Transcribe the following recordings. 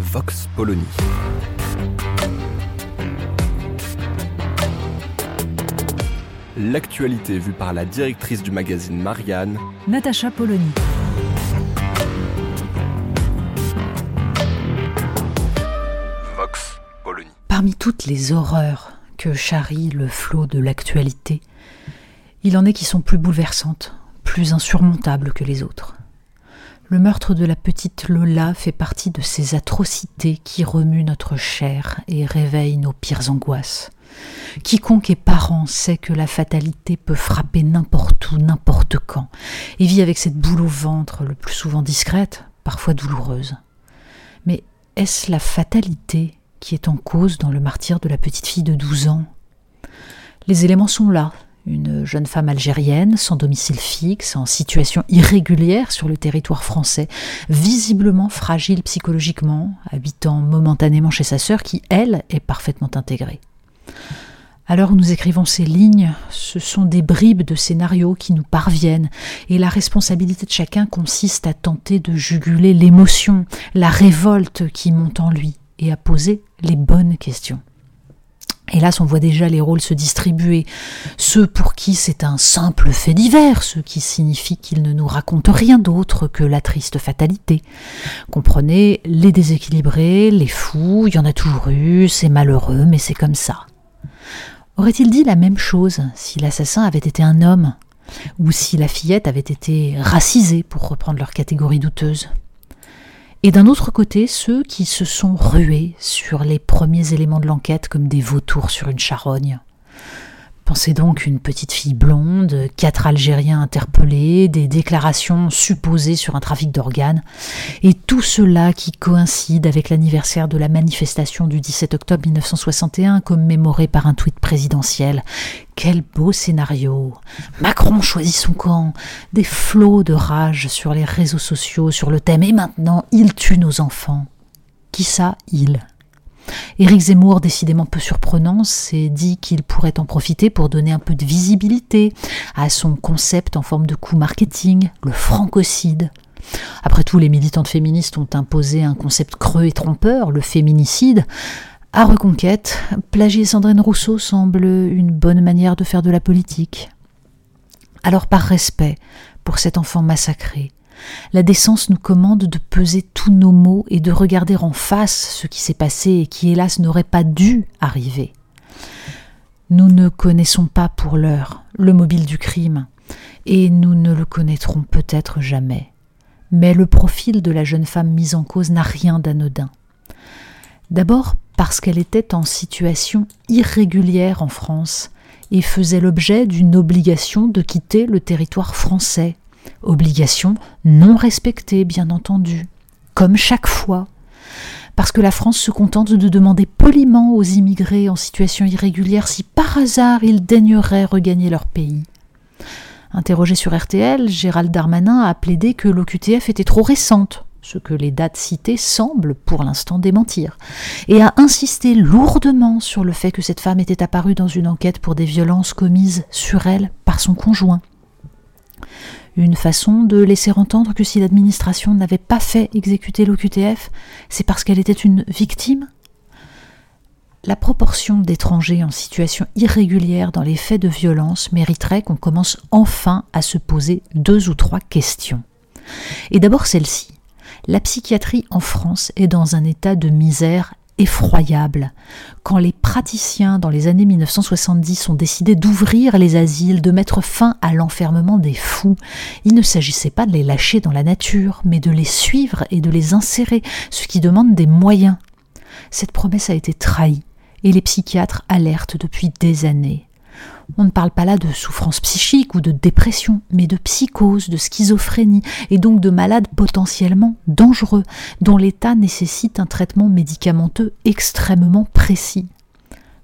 Vox Polony. L'actualité vue par la directrice du magazine Marianne, Natacha Polony. Vox Polony. Parmi toutes les horreurs que charrie le flot de l'actualité, il en est qui sont plus bouleversantes, plus insurmontables que les autres. Le meurtre de la petite Lola fait partie de ces atrocités qui remuent notre chair et réveillent nos pires angoisses. Quiconque est parent sait que la fatalité peut frapper n'importe où, n'importe quand, et vit avec cette boule au ventre, le plus souvent discrète, parfois douloureuse. Mais est-ce la fatalité qui est en cause dans le martyr de la petite fille de 12 ans? Les éléments sont là. Une jeune femme algérienne, sans domicile fixe, en situation irrégulière sur le territoire français, visiblement fragile psychologiquement, habitant momentanément chez sa sœur qui, elle, est parfaitement intégrée. Alors nous écrivons ces lignes, ce sont des bribes de scénarios qui nous parviennent, et la responsabilité de chacun consiste à tenter de juguler l'émotion, la révolte qui monte en lui, et à poser les bonnes questions. Hélas, on voit déjà les rôles se distribuer. Ceux pour qui c'est un simple fait divers, ce qui signifie qu'ils ne nous racontent rien d'autre que la triste fatalité. Comprenez, les déséquilibrés, les fous, il y en a toujours eu, c'est malheureux, mais c'est comme ça. Aurait-il dit la même chose si l'assassin avait été un homme, ou si la fillette avait été racisée, pour reprendre leur catégorie douteuse? Et d'un autre côté ceux qui se sont rués sur les premiers éléments de l'enquête comme des vautours sur une charogne. Pensez donc une petite fille blonde, quatre Algériens interpellés, des déclarations supposées sur un trafic d'organes, et tout cela qui coïncide avec l'anniversaire de la manifestation du 17 octobre 1961 commémorée par un tweet présidentiel. Quel beau scénario Macron choisit son camp, des flots de rage sur les réseaux sociaux sur le thème et maintenant il tue nos enfants. Qui ça, il? Éric Zemmour, décidément peu surprenant, s'est dit qu'il pourrait en profiter pour donner un peu de visibilité à son concept en forme de coup marketing, le francocide. Après tout, les militantes féministes ont imposé un concept creux et trompeur, le féminicide. À Reconquête, plagier Sandrine Rousseau semble une bonne manière de faire de la politique. Alors par respect pour cet enfant massacré, la décence nous commande de peser tous nos mots et de regarder en face ce qui s'est passé et qui, hélas, n'aurait pas dû arriver. Nous ne connaissons pas pour l'heure le mobile du crime, et nous ne le connaîtrons peut-être jamais. Mais le profil de la jeune femme mise en cause n'a rien d'anodin. D'abord parce qu'elle était en situation irrégulière en France et faisait l'objet d'une obligation de quitter le territoire français Obligation non respectée, bien entendu, comme chaque fois, parce que la France se contente de demander poliment aux immigrés en situation irrégulière si par hasard ils daigneraient regagner leur pays. Interrogé sur RTL, Gérald Darmanin a plaidé que l'OQTF était trop récente, ce que les dates citées semblent pour l'instant démentir, et a insisté lourdement sur le fait que cette femme était apparue dans une enquête pour des violences commises sur elle par son conjoint. Une façon de laisser entendre que si l'administration n'avait pas fait exécuter l'OQTF, c'est parce qu'elle était une victime? La proportion d'étrangers en situation irrégulière dans les faits de violence mériterait qu'on commence enfin à se poser deux ou trois questions. Et d'abord celle-ci. La psychiatrie en France est dans un état de misère effroyable. Quand les praticiens, dans les années 1970, ont décidé d'ouvrir les asiles, de mettre fin à l'enfermement des fous, il ne s'agissait pas de les lâcher dans la nature, mais de les suivre et de les insérer, ce qui demande des moyens. Cette promesse a été trahie, et les psychiatres alertent depuis des années. On ne parle pas là de souffrance psychique ou de dépression, mais de psychose, de schizophrénie, et donc de malades potentiellement dangereux, dont l'état nécessite un traitement médicamenteux extrêmement précis.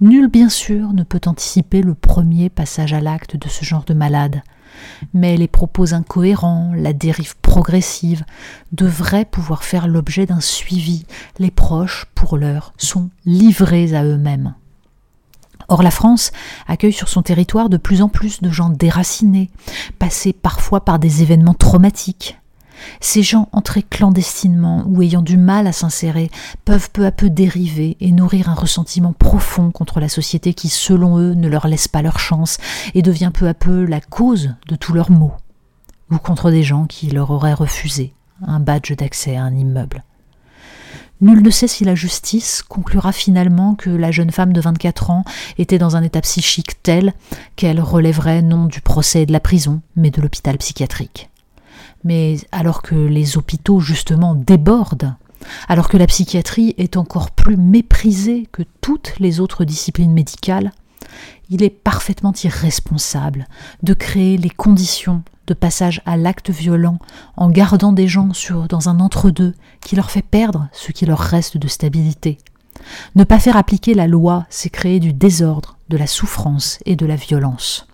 Nul, bien sûr, ne peut anticiper le premier passage à l'acte de ce genre de malade. Mais les propos incohérents, la dérive progressive, devraient pouvoir faire l'objet d'un suivi. Les proches, pour l'heure, sont livrés à eux-mêmes. Or la France accueille sur son territoire de plus en plus de gens déracinés, passés parfois par des événements traumatiques. Ces gens entrés clandestinement ou ayant du mal à s'insérer peuvent peu à peu dériver et nourrir un ressentiment profond contre la société qui, selon eux, ne leur laisse pas leur chance et devient peu à peu la cause de tous leurs maux, ou contre des gens qui leur auraient refusé un badge d'accès à un immeuble. Nul ne sait si la justice conclura finalement que la jeune femme de 24 ans était dans un état psychique tel qu'elle relèverait non du procès et de la prison, mais de l'hôpital psychiatrique. Mais alors que les hôpitaux justement débordent, alors que la psychiatrie est encore plus méprisée que toutes les autres disciplines médicales, il est parfaitement irresponsable de créer les conditions passage à l'acte violent en gardant des gens sur, dans un entre-deux qui leur fait perdre ce qui leur reste de stabilité. Ne pas faire appliquer la loi, c'est créer du désordre, de la souffrance et de la violence.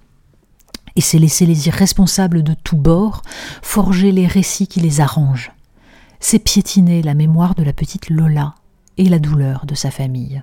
Et c'est laisser les irresponsables de tous bords forger les récits qui les arrangent. C'est piétiner la mémoire de la petite Lola et la douleur de sa famille.